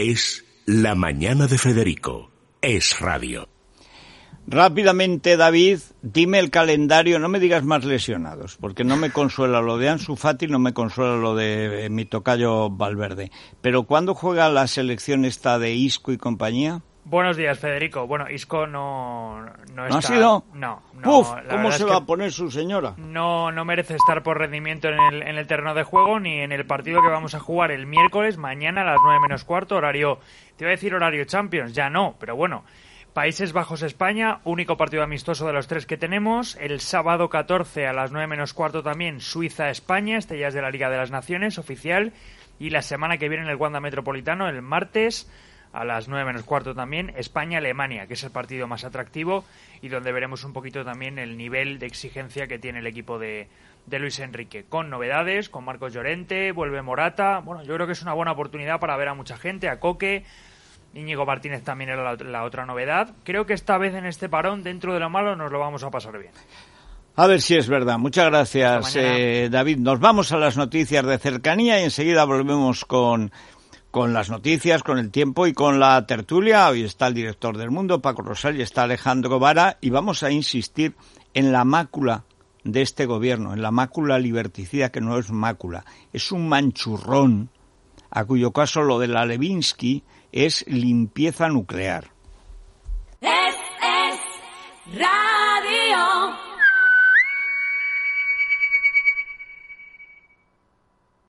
es La Mañana de Federico. Es radio. Rápidamente, David, dime el calendario, no me digas más lesionados, porque no me consuela lo de Ansu Fati, no me consuela lo de mi tocayo Valverde. Pero ¿cuándo juega la selección esta de Isco y compañía? Buenos días, Federico. Bueno, Isco no, no, está... ha sido? No. no Puf, ¿Cómo se va a poner su señora? No, no merece estar por rendimiento en el, en el terreno de juego ni en el partido que vamos a jugar el miércoles, mañana a las 9 menos cuarto, horario... Te iba a decir horario Champions, ya no, pero bueno. Países Bajos España, único partido amistoso de los tres que tenemos. El sábado 14 a las 9 menos cuarto también Suiza España, este ya es de la Liga de las Naciones, oficial. Y la semana que viene en el Wanda Metropolitano, el martes a las 9 menos cuarto también, España-Alemania, que es el partido más atractivo y donde veremos un poquito también el nivel de exigencia que tiene el equipo de, de Luis Enrique, con novedades, con Marcos Llorente, vuelve Morata, bueno, yo creo que es una buena oportunidad para ver a mucha gente, a Coque, Íñigo Martínez también era la, otra novedad, creo que esta vez en este parón, dentro de lo malo, nos lo vamos a pasar bien. A ver si es verdad. Muchas gracias, eh, David. Nos vamos a las noticias de cercanía y enseguida volvemos con con las noticias, con el tiempo y con la tertulia. Hoy está el director del mundo, Paco Rosal, y está Alejandro Vara, y vamos a insistir en la mácula de este gobierno, en la mácula liberticida que no es mácula, es un manchurrón, a cuyo caso lo de la Levinsky es limpieza nuclear.